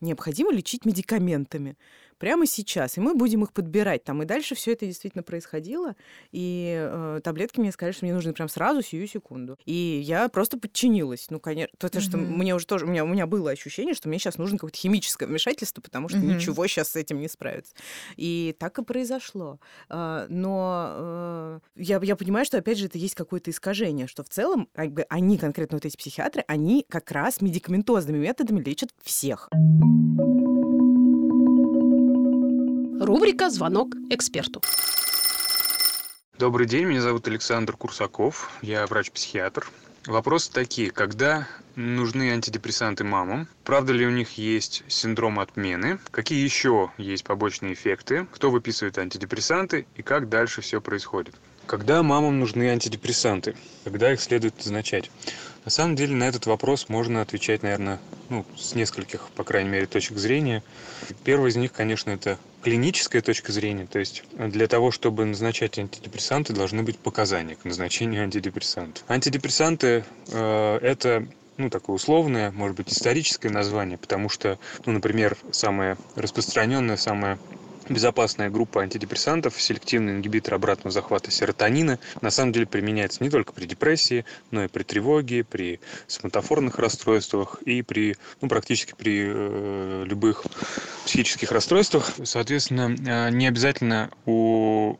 Speaker 1: необходимо лечить медикаментами прямо сейчас, и мы будем их подбирать там. И дальше все это действительно происходило, и э, таблетки мне сказали, что мне нужны прям сразу, сию секунду. И я просто подчинилась. Ну, конечно, то, что
Speaker 3: Мгм.
Speaker 1: мне уже тоже, у меня, у меня было ощущение, что мне сейчас нужно какое-то химическое вмешательство, потому что
Speaker 3: Мгм.
Speaker 1: ничего сейчас с этим не справится. И так и произошло. А, Но э, я, я понимаю, что, опять же, это есть какое-то искажение, что в целом как бы, они, конкретно вот эти психиатры, они как раз медикаментозными методами лечат всех.
Speaker 2: Рубрика «Звонок эксперту».
Speaker 4: Добрый день, меня зовут Александр Курсаков, я врач-психиатр. Вопросы такие, когда нужны антидепрессанты мамам? Правда ли у них есть синдром отмены? Какие еще есть побочные эффекты? Кто выписывает антидепрессанты и как дальше все происходит? Когда мамам нужны антидепрессанты? Когда их следует назначать? На самом деле на этот вопрос можно отвечать, наверное, ну, с нескольких, по крайней мере, точек зрения. Первый из них, конечно, это клиническая точка зрения, то есть для того, чтобы назначать антидепрессанты, должны быть показания к назначению антидепрессантов. Антидепрессанты э, это ну, такое условное, может быть, историческое название, потому что, ну, например, самое распространенное, самое безопасная группа антидепрессантов, селективный ингибитор обратного захвата серотонина, на самом деле применяется не только при депрессии, но и при тревоге, при соматофорных расстройствах и при, ну, практически при э, любых психических расстройствах. Соответственно, э, не обязательно у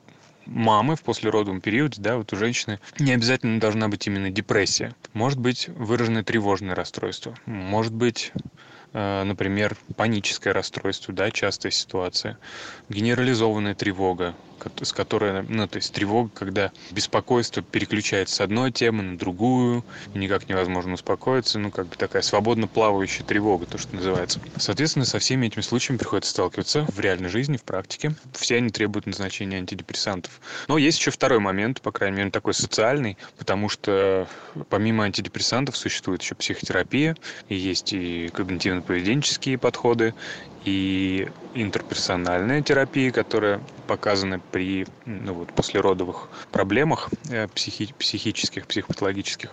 Speaker 4: мамы в послеродовом периоде, да, вот у женщины не обязательно должна быть именно депрессия. Может быть выраженное тревожное расстройство. Может быть например, паническое расстройство, да, частая ситуация, генерализованная тревога, с которой, ну, то есть тревога, когда беспокойство переключается с одной темы на другую, никак невозможно успокоиться, ну, как бы такая свободно плавающая тревога, то, что называется. Соответственно, со всеми этими случаями приходится сталкиваться в реальной жизни, в практике. Все они требуют назначения антидепрессантов. Но есть еще второй момент, по крайней мере, такой социальный, потому что помимо антидепрессантов существует еще психотерапия, и есть и когнитивно-поведенческие подходы, и интерперсональная терапия, которая показана при ну, вот, послеродовых проблемах э, психи- психических, психопатологических.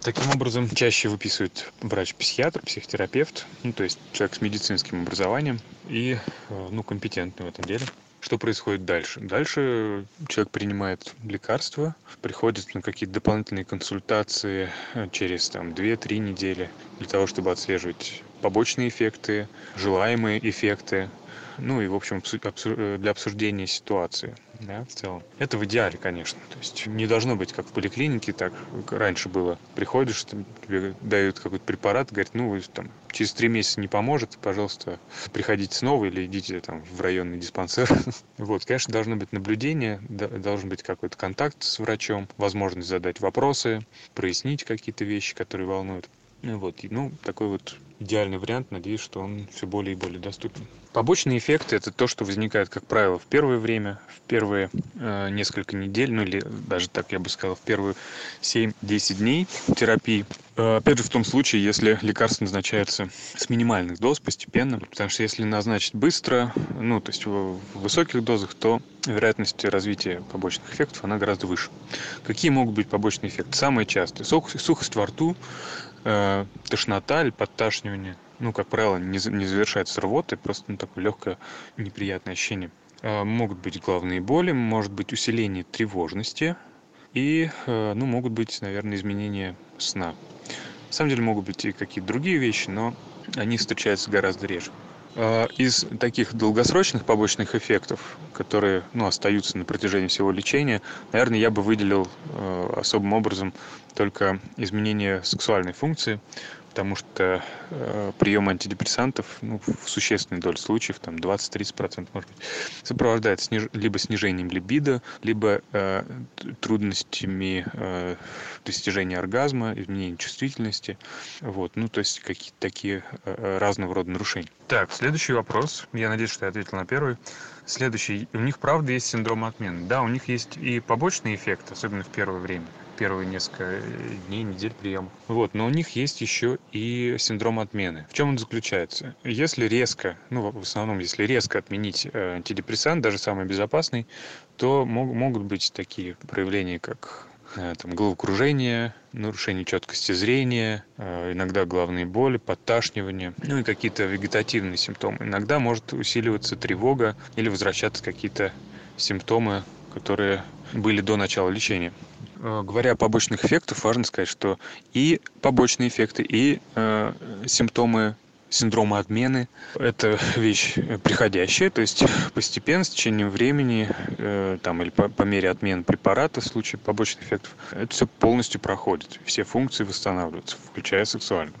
Speaker 4: Таким образом, чаще выписывает врач-психиатр, психотерапевт, ну, то есть человек с медицинским образованием и э, ну, компетентный в этом деле. Что происходит дальше? Дальше человек принимает лекарства, приходит на какие-то дополнительные консультации э, через там, 2-3 недели для того, чтобы отслеживать побочные эффекты, желаемые эффекты, ну и, в общем, э, для обсуждения ситуации да, в целом. Это в идеале, конечно. То есть не должно быть, как в поликлинике, так раньше было. Приходишь, там, тебе дают какой-то препарат, говорят, ну, там, через три месяца не поможет, пожалуйста, приходите снова или идите там в районный диспансер. *laughs* Вот, конечно, должно быть наблюдение, должен быть какой-то контакт с врачом, возможность задать вопросы, прояснить какие-то вещи, которые волнуют. Вот, ну, такой вот идеальный вариант. Надеюсь, что он все более и более доступен. Побочные эффекты – это то, что возникает, как правило, в первое время, в первые э, несколько недель, ну или даже так я бы сказал, в первые 7-10 дней терапии. Э, опять же, в том случае, если лекарство назначается с минимальных доз постепенно, потому что если назначить быстро, ну, то есть в, высоких дозах, то вероятность развития побочных эффектов, она гораздо выше. Какие могут быть побочные эффекты? Самые частые – сухость во рту, тошнота или подташнивание, ну, как правило, не, не завершается рвотой, просто ну, такое легкое неприятное ощущение. Э, могут быть головные боли, может быть усиление тревожности и, э, ну, могут быть, наверное, изменения сна. На самом деле могут быть и какие-то другие вещи, но они встречаются гораздо реже. Э, из таких долгосрочных побочных эффектов, которые ну, остаются на протяжении всего лечения, наверное, я бы выделил э, особым образом только изменение сексуальной функции, потому что э, прием антидепрессантов ну, в существенной доле случаев, там 20-30% может быть, сопровождается сниж... либо снижением либидо, либо э, трудностями э, достижения оргазма, изменением чувствительности. Вот, ну, то есть какие-то такие э, разного рода нарушения. Так, следующий вопрос. Я надеюсь, что я ответил на первый. Следующий. У них, правда, есть синдром отмены. Да, у них есть и побочный эффект, особенно в первое время первые несколько дней, недель приема. Вот, но у них есть еще и синдром отмены. В чем он заключается? Если резко, ну, в основном, если резко отменить э, антидепрессант, даже самый безопасный, то мог, могут быть такие проявления, как э, там, головокружение, нарушение четкости зрения, э, иногда головные боли, подташнивание, ну и какие-то вегетативные симптомы. Иногда может усиливаться тревога или возвращаться какие-то симптомы, которые были до начала лечения. Э, говоря о побочных эффектах, важно сказать, что и побочные эффекты, и э, симптомы синдрома отмены – это *laughs* вещь приходящая, то есть постепенно, с течением времени, э, там, или по, по мере отмены препарата в случае побочных эффектов, это все полностью проходит, все функции восстанавливаются, включая сексуальную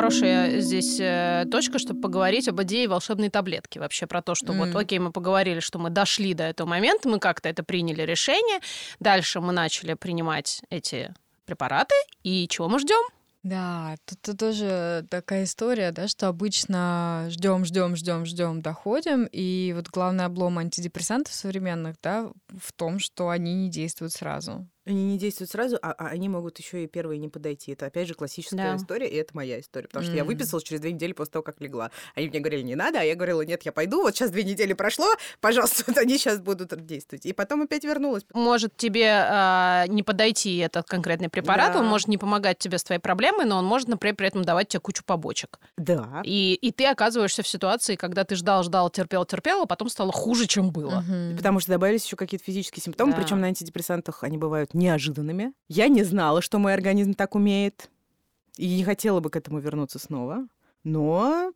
Speaker 2: хорошая здесь э, точка, чтобы поговорить об идее волшебной таблетки. Вообще про то, что mm. вот, окей, мы поговорили, что мы дошли до этого момента, мы как-то это приняли решение. Дальше мы начали принимать эти препараты. И чего мы ждем?
Speaker 3: Да, тут тоже такая история, да, что обычно ждем, ждем, ждем, ждем, доходим. И вот главный облом антидепрессантов современных, да, в том, что они не действуют сразу.
Speaker 1: Они не действуют сразу, а, а они могут еще и первые не подойти. Это опять же классическая
Speaker 2: Да.
Speaker 1: история, и это моя история. Потому что я
Speaker 3: М.
Speaker 1: выписалась через две недели после того, как легла. Они мне говорили, не надо, а я говорила, нет, я пойду, вот сейчас две недели прошло, пожалуйста, *laughs* вот они сейчас будут действовать. И потом опять вернулась.
Speaker 2: Может тебе а, не подойти этот конкретный препарат,
Speaker 1: Да.
Speaker 2: он может не помогать тебе с твоей проблемой, но он может, например, при этом давать тебе кучу побочек.
Speaker 1: Да.
Speaker 2: И, и ты оказываешься в ситуации, когда ты ждал, ждал, терпел, терпел, а потом стало хуже, чем было.
Speaker 3: Мгм.
Speaker 1: Потому что добавились еще какие-то физические симптомы,
Speaker 2: Да.
Speaker 1: причем на антидепрессантах они бывают неожиданными. Я не знала, что мой организм так умеет, и не хотела бы к этому вернуться снова. Но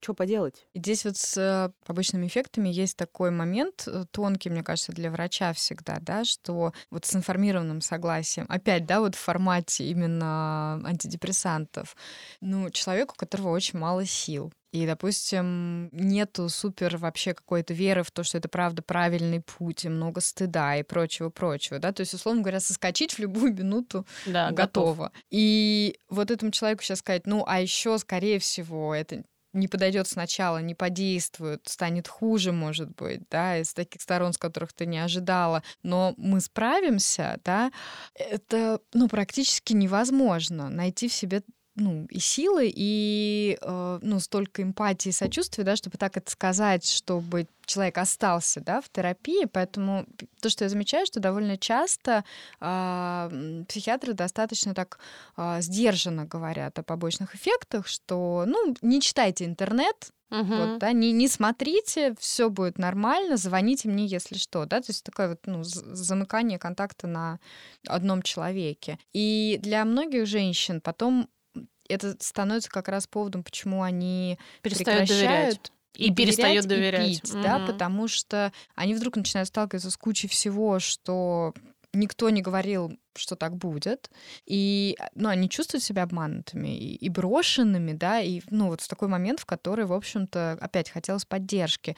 Speaker 1: что поделать?
Speaker 3: И здесь вот с э, побочными эффектами есть такой момент э, тонкий, мне кажется, для врача всегда, да, что вот с информированным согласием, опять, да, вот в формате именно антидепрессантов, ну, человеку, у которого очень мало сил, и, допустим, нету супер вообще какой-то веры в то, что это правда правильный путь, и много стыда и прочего-прочего, да, то есть, условно говоря, соскочить в любую минуту
Speaker 2: Да, готов.
Speaker 3: готово. И вот этому человеку сейчас сказать, ну, а еще, скорее всего, это не подойдет сначала, не подействует, станет хуже, может быть, да, из таких сторон, с которых ты не ожидала, но мы справимся, да, это, ну, практически невозможно найти в себе ну, и силы, и э, ну, столько эмпатии и сочувствия, да, чтобы так это сказать, чтобы человек остался, да, в терапии. Поэтому то, что я замечаю, что довольно часто м, психиатры достаточно так а, сдержанно говорят о побочных эффектах, что, ну, не читайте интернет,
Speaker 2: Мгм.
Speaker 3: вот, да, не, не смотрите, все будет нормально, звоните мне, если что, да, то есть такое вот, ну, замыкание контакта на одном человеке. И для многих женщин потом это становится как раз поводом, почему они
Speaker 2: Перестают доверять. И перестают
Speaker 3: и
Speaker 2: доверять.
Speaker 3: пить, да,
Speaker 2: Мгм.
Speaker 3: потому что они вдруг начинают сталкиваться с кучей всего, что никто не говорил, что так будет, и, ну, они чувствуют себя обманутыми и, и брошенными, да, и, ну, вот в такой момент, в который, в общем-то, опять хотелось поддержки.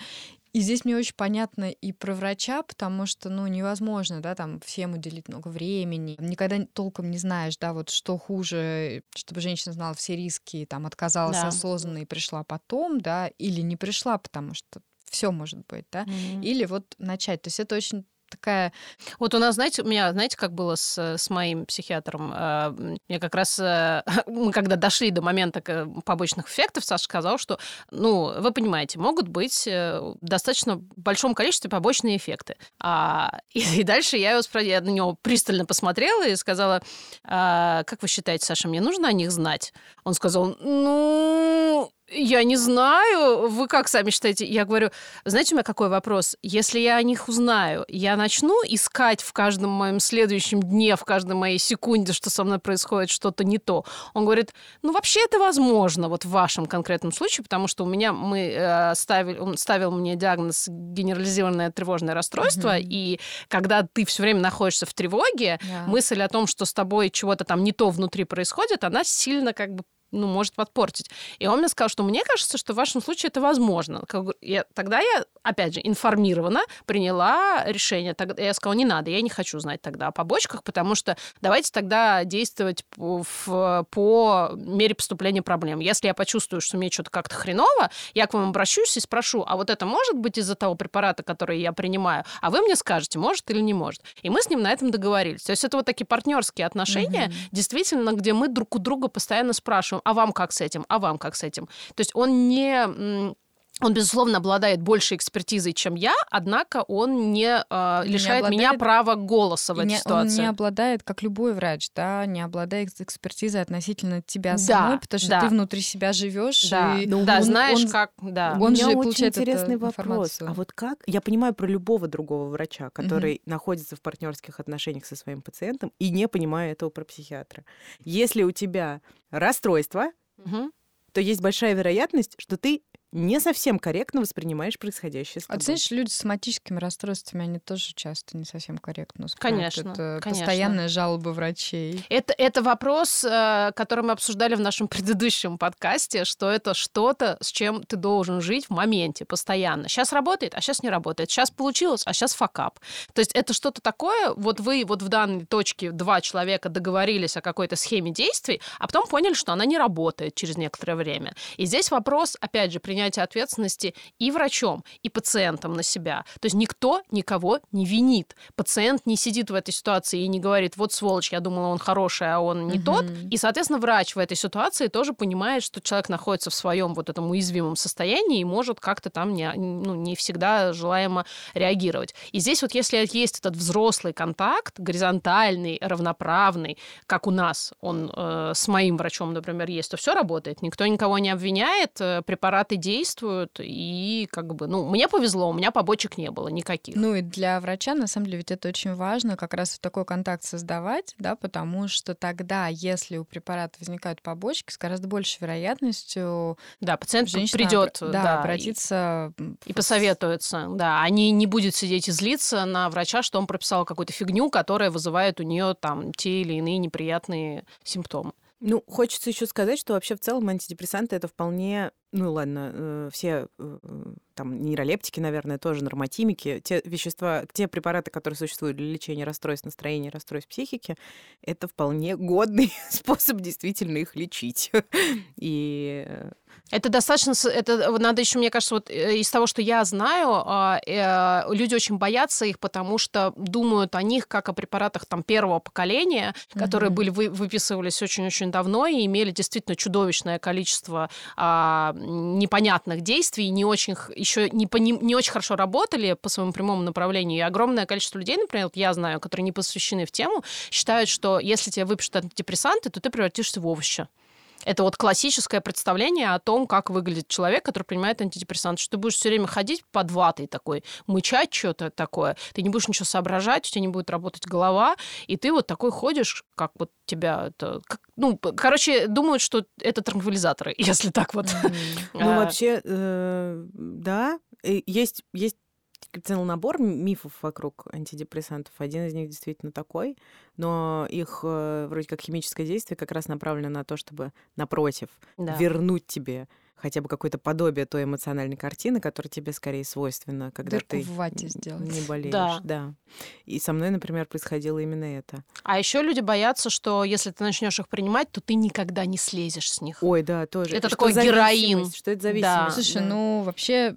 Speaker 3: И здесь мне очень понятно и про врача, потому что, ну, невозможно, да, там всем уделить много времени. Никогда толком не знаешь, да, вот что хуже, чтобы женщина знала все риски, там отказалась
Speaker 2: Да.
Speaker 3: осознанно и пришла потом, да, или не пришла, потому что все может быть, да,
Speaker 2: Мгм.
Speaker 3: или вот начать. То есть это очень такая...
Speaker 2: Вот у нас, знаете, у меня, знаете, как было с, с моим психиатром? Э, Я как раз, э, *laughs* мы когда дошли до момента побочных эффектов, Саша сказал, что, ну, вы понимаете, могут быть э, в достаточно большом количестве побочные эффекты. А, и, *laughs* и дальше я, его спро- я на него пристально посмотрела и сказала, «А, как вы считаете, Саша, мне нужно о них знать? Он сказал, ну, я не знаю, вы как сами считаете? Я говорю, знаете, у меня какой вопрос? Если я о них узнаю, я начну искать в каждом моем следующем дне, в каждой моей секунде, что со мной происходит что-то не то. Он говорит, ну вообще это возможно вот в вашем конкретном случае, потому что у меня мы э, ставили, он ставил мне диагноз генерализированное тревожное расстройство,
Speaker 3: Мгм.
Speaker 2: и когда ты все время находишься в тревоге,
Speaker 3: Да.
Speaker 2: мысль о том, что с тобой чего-то там не то внутри происходит, она сильно как бы ну, может подпортить. И он мне сказал, что мне кажется, что в вашем случае это возможно. Я- тогда я, опять же, информированно приняла решение. Тогда я сказала, не надо, я не хочу знать тогда о побочках, потому что давайте тогда действовать по, в- по мере поступления проблем. Если я почувствую, что мне что-то как-то хреново, я к вам обращусь и спрошу, а вот это может быть из-за того препарата, который я принимаю? А вы мне скажете, может или не может. И мы с ним на этом договорились. То есть это вот такие партнерские отношения,
Speaker 3: Мгм.
Speaker 2: действительно, где мы друг у друга постоянно спрашиваем, а вам как с этим, а вам как с этим. То есть он не... Он, безусловно, обладает большей экспертизой, чем я, однако он не э,
Speaker 3: Не
Speaker 2: лишает меня
Speaker 3: обладает-
Speaker 2: права голоса в этой
Speaker 3: не- он
Speaker 2: ситуации.
Speaker 3: не обладает, как любой врач, да, не обладает экспертизой относительно тебя
Speaker 2: Да,
Speaker 3: самой, потому что
Speaker 2: да.
Speaker 3: ты внутри себя живешь.
Speaker 2: Да,
Speaker 3: и
Speaker 1: Ну,
Speaker 2: да,
Speaker 3: он-
Speaker 2: знаешь,
Speaker 3: он-
Speaker 2: как... Да.
Speaker 3: Он
Speaker 1: У меня
Speaker 3: же
Speaker 1: очень
Speaker 3: получает эту
Speaker 1: интересный вопрос.
Speaker 3: информацию.
Speaker 1: А вот как? Я понимаю про любого другого врача, который находится в партнерских отношениях со своим пациентом и не понимаю этого про психиатра. Если у тебя расстройство,
Speaker 2: Мгм.
Speaker 1: то есть большая вероятность, что ты не совсем корректно воспринимаешь происходящее с
Speaker 3: А ты
Speaker 1: тобой.
Speaker 3: знаешь, люди с соматическими расстройствами, они тоже часто не совсем корректно воспринимают.
Speaker 2: Конечно,
Speaker 3: Это
Speaker 2: конечно.
Speaker 3: постоянная жалоба врачей.
Speaker 2: Это, это вопрос, э, который мы обсуждали в нашем *laughs* предыдущем подкасте, что это что-то, с чем ты должен жить в моменте, постоянно. Сейчас работает, а сейчас не работает. Сейчас получилось, а сейчас факап. То есть это что-то такое, вот вы вот в данной точке два человека договорились о какой-то схеме действий, а потом поняли, что она не работает через некоторое время. И здесь вопрос, опять же, принять принятие ответственности и врачом, и пациентом на себя. То есть никто никого не винит. Пациент не сидит в этой ситуации и не говорит, вот сволочь, я думала, он хороший, а он не угу. тот. И, соответственно, врач в этой ситуации тоже понимает, что человек находится в своем вот этом уязвимом состоянии и может как-то там не, ну, не всегда желаемо реагировать. И здесь вот если есть этот взрослый контакт, горизонтальный, равноправный, как у нас, он э, с моим врачом, например, есть, то все работает. Никто никого не обвиняет, э, препараты действуют, и как бы, ну, мне повезло, у меня побочек не было никаких.
Speaker 3: Ну и для врача, на самом деле, ведь это очень важно, как раз вот такой контакт создавать, да, потому что тогда, если у препарата возникают побочки, с гораздо большей вероятностью
Speaker 2: да, пациент придет,
Speaker 3: да, да, обратиться
Speaker 2: и, и посоветуется, да, они не будет сидеть и злиться на врача, что он прописал какую-то фигню, которая вызывает у нее там те или иные неприятные симптомы.
Speaker 1: Ну, хочется еще сказать, что вообще в целом антидепрессанты это вполне, ну ладно, э, все э, там нейролептики, наверное, тоже нормотимики, те вещества, те препараты, которые существуют для лечения расстройств настроения, расстройств психики, это вполне годный *laughs* способ действительно их лечить. *laughs* И э,
Speaker 2: это достаточно, это надо еще, мне кажется, вот э, из того, что я знаю, а, э, люди очень боятся их, потому что думают о них как о препаратах там первого поколения, которые mm-hmm. были выписывались очень-очень давно и имели действительно чудовищное количество а, непонятных действий, не очень еще не, по, не, очень хорошо работали по своему прямому направлению. И огромное количество людей, например, вот я знаю, которые не посвящены в тему, считают, что если тебе выпишут антидепрессанты, то ты превратишься в овоща. Это вот классическое представление о том, как выглядит человек, который принимает антидепрессанты. Что ты будешь все время ходить под ватой такой, мычать что-то такое. Ты не будешь ничего соображать, у тебя не будет работать голова, и ты вот такой ходишь, как вот тебя это... Как, ну, короче, думают, что это транквилизаторы, *laughs* если так вот.
Speaker 1: Ну, вообще, э, да, есть есть целый набор мифов вокруг антидепрессантов. Один из них действительно такой, но их э, вроде как химическое действие как раз направлено на то, чтобы, напротив, да. вернуть тебе хотя бы какое-то подобие той эмоциональной картины, которая тебе скорее свойственна, когда
Speaker 3: Дырку
Speaker 1: ты
Speaker 3: в вате сделать.
Speaker 1: не болеешь. Да. да. И со мной, например, происходило именно это.
Speaker 2: А еще люди боятся, что если ты начнешь их принимать, то ты никогда не слезешь с них.
Speaker 1: Ой, да, тоже.
Speaker 2: Это что такой героин.
Speaker 1: Что это зависимость? Да.
Speaker 3: Слушай, да. ну вообще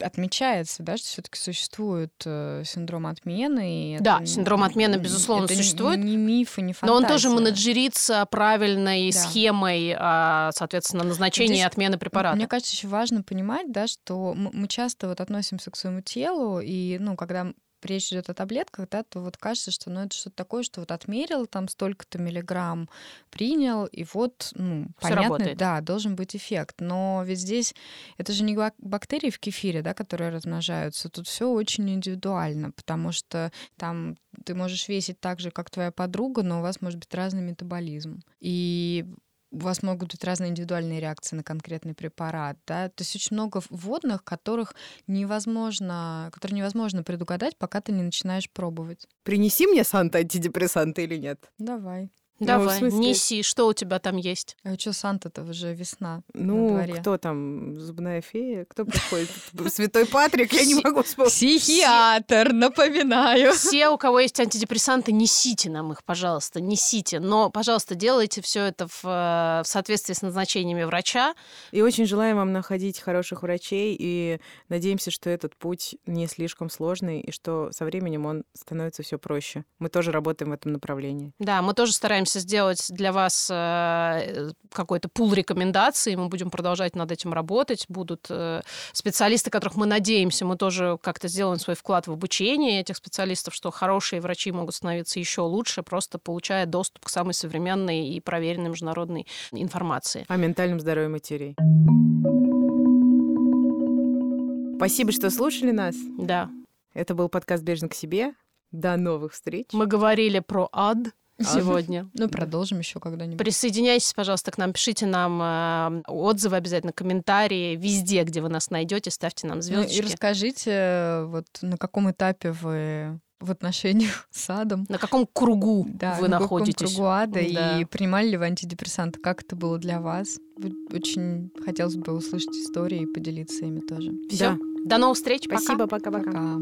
Speaker 3: отмечается, да, что все-таки существует э, синдром отмены.
Speaker 2: да, это, синдром отмены, безусловно,
Speaker 3: это
Speaker 2: существует.
Speaker 3: Не, не миф и не фантазия.
Speaker 2: Но он тоже менеджерится правильной да. схемой, а, соответственно, назначения Здесь, отмены препарата.
Speaker 3: Мне кажется, еще важно понимать, да, что мы часто вот относимся к своему телу, и, ну, когда речь идет о таблетках, да, то вот кажется, что ну, это что-то такое, что вот отмерил там столько-то миллиграмм, принял, и вот, ну,
Speaker 2: Всё
Speaker 3: понятно,
Speaker 2: работает.
Speaker 3: да, должен быть эффект. Но ведь здесь это же не бактерии в кефире, да, которые размножаются. Тут все очень индивидуально, потому что там ты можешь весить так же, как твоя подруга, но у вас может быть разный метаболизм. И у вас могут быть разные индивидуальные реакции на конкретный препарат, да, то есть очень много вводных, которых невозможно, которые невозможно предугадать, пока ты не начинаешь пробовать.
Speaker 1: Принеси мне Санта антидепрессанты или нет?
Speaker 3: Давай.
Speaker 2: Давай, ну, неси, что у тебя там есть?
Speaker 3: А что Санта-то уже весна
Speaker 1: Ну, кто там, зубная фея? Кто приходит? *laughs* Святой Патрик? Я не могу вспомнить.
Speaker 3: Психиатр, напоминаю.
Speaker 2: Все, у кого есть антидепрессанты, несите нам их, пожалуйста, несите. Но, пожалуйста, делайте все это в, в соответствии с назначениями врача.
Speaker 1: И очень желаем вам находить хороших врачей, и надеемся, что этот путь не слишком сложный, и что со временем он становится все проще. Мы тоже работаем в этом направлении.
Speaker 2: Да, мы тоже стараемся постараемся сделать для вас э, какой-то пул рекомендаций, мы будем продолжать над этим работать, будут э, специалисты, которых мы надеемся, мы тоже как-то сделаем свой вклад в обучение этих специалистов, что хорошие врачи могут становиться еще лучше, просто получая доступ к самой современной и проверенной международной информации.
Speaker 1: О ментальном здоровье матерей. Спасибо, что слушали нас.
Speaker 2: Да.
Speaker 1: Это был подкаст «Бежен к себе». До новых встреч.
Speaker 2: Мы говорили про ад, сегодня.
Speaker 3: Ну, продолжим еще когда-нибудь.
Speaker 2: Присоединяйтесь, пожалуйста, к нам, пишите нам э, отзывы обязательно, комментарии везде, где вы нас найдете, ставьте нам звездочки.
Speaker 3: Ну, и расскажите, вот на каком этапе вы в отношениях *laughs* с адом.
Speaker 2: На каком кругу
Speaker 3: да,
Speaker 2: вы
Speaker 3: на
Speaker 2: находитесь?
Speaker 3: каком кругу ада, да. и принимали ли вы антидепрессанты? Как это было для вас? Очень хотелось бы услышать истории и поделиться ими тоже.
Speaker 2: Все. Да. До новых встреч.
Speaker 1: Спасибо. Пока-пока.